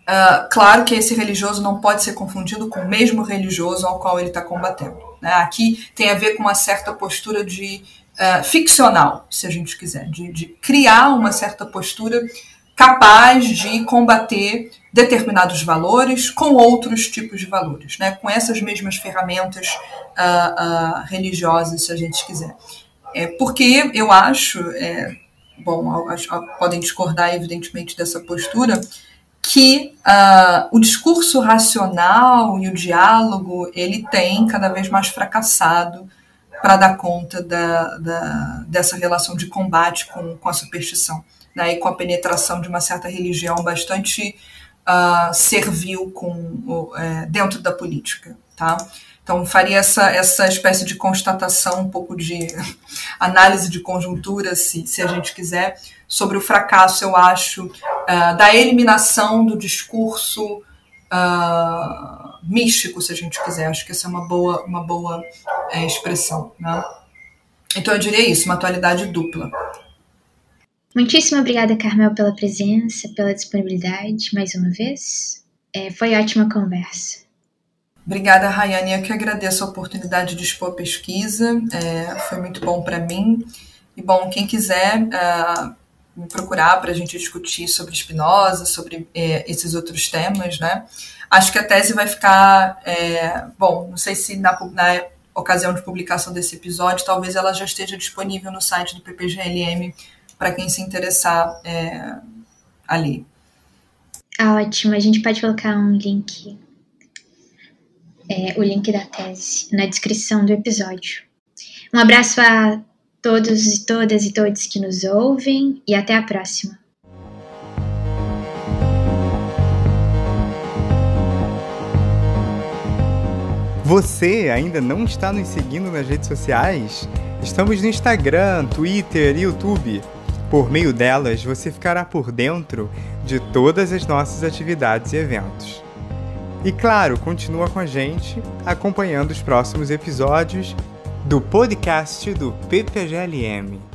Uh, claro que esse religioso não pode ser confundido com o mesmo religioso ao qual ele está combatendo. Né? Aqui tem a ver com uma certa postura de uh, ficcional, se a gente quiser, de, de, criar uma certa postura capaz de combater determinados valores com outros tipos de valores, né? com essas mesmas ferramentas uh, religiosas, se a gente quiser. É porque eu acho, é, bom, podem discordar evidentemente dessa postura, que uh, o discurso racional e o diálogo ele tem cada vez mais fracassado para dar conta da, da, dessa relação de combate com, com a superstição né, e com a penetração de uma certa religião bastante uh, servil com, uh, dentro da política. Tá? Então, faria essa, essa espécie de constatação, um pouco de análise de conjuntura, se, se a gente quiser, sobre o fracasso, eu acho, uh, da eliminação do discurso uh, místico, se a gente quiser. Acho que essa é uma boa, uma boa é, expressão. Né? Então, eu diria isso, uma atualidade dupla. Muitíssimo obrigada, Carmel, pela presença, pela disponibilidade, mais uma vez. É, foi ótima conversa. Obrigada, Rayane. Eu que agradeço a oportunidade de expor a pesquisa. É, foi muito bom para mim. E, bom, quem quiser uh, me procurar para a gente discutir sobre Spinoza, sobre é, esses outros temas, né? Acho que a tese vai ficar, é, bom, não sei se na, na, ocasião de publicação desse episódio, talvez ela já esteja disponível no site do PPGLM para quem se interessar é, ali. Ah, ótimo. A gente pode colocar um link, é, o link da tese, na descrição do episódio. Um abraço a todos e todas e todos que nos ouvem e até a próxima. Você ainda não está nos seguindo nas redes sociais? Estamos no Instagram, Twitter e YouTube. Por meio delas, você ficará por dentro de todas as nossas atividades e eventos. E claro, continua com a gente, acompanhando os próximos episódios do podcast do PPGLM.